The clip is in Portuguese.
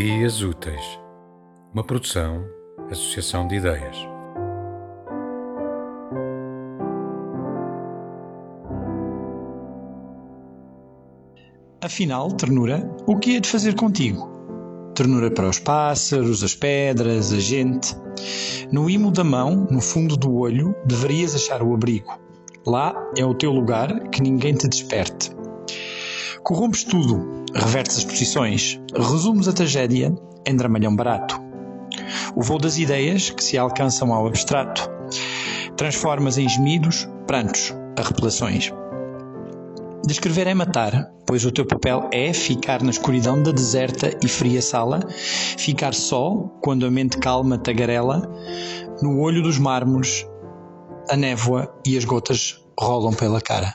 Ideias Úteis, uma produção, associação de ideias. Afinal, ternura, o que é de fazer contigo? Ternura para os pássaros, as pedras, a gente. No imo da mão, no fundo do olho, deverias achar o abrigo. Lá é o teu lugar, que ninguém te desperte. Corrompes tudo, revertes as posições, resumes a tragédia em dramalhão barato. O voo das ideias que se alcançam ao abstrato. Transformas em gemidos, prantos, arrepelações. Descrever é matar, pois o teu papel é ficar na escuridão da deserta e fria sala, ficar só quando a mente calma tagarela, no olho dos mármores, a névoa e as gotas rolam pela cara.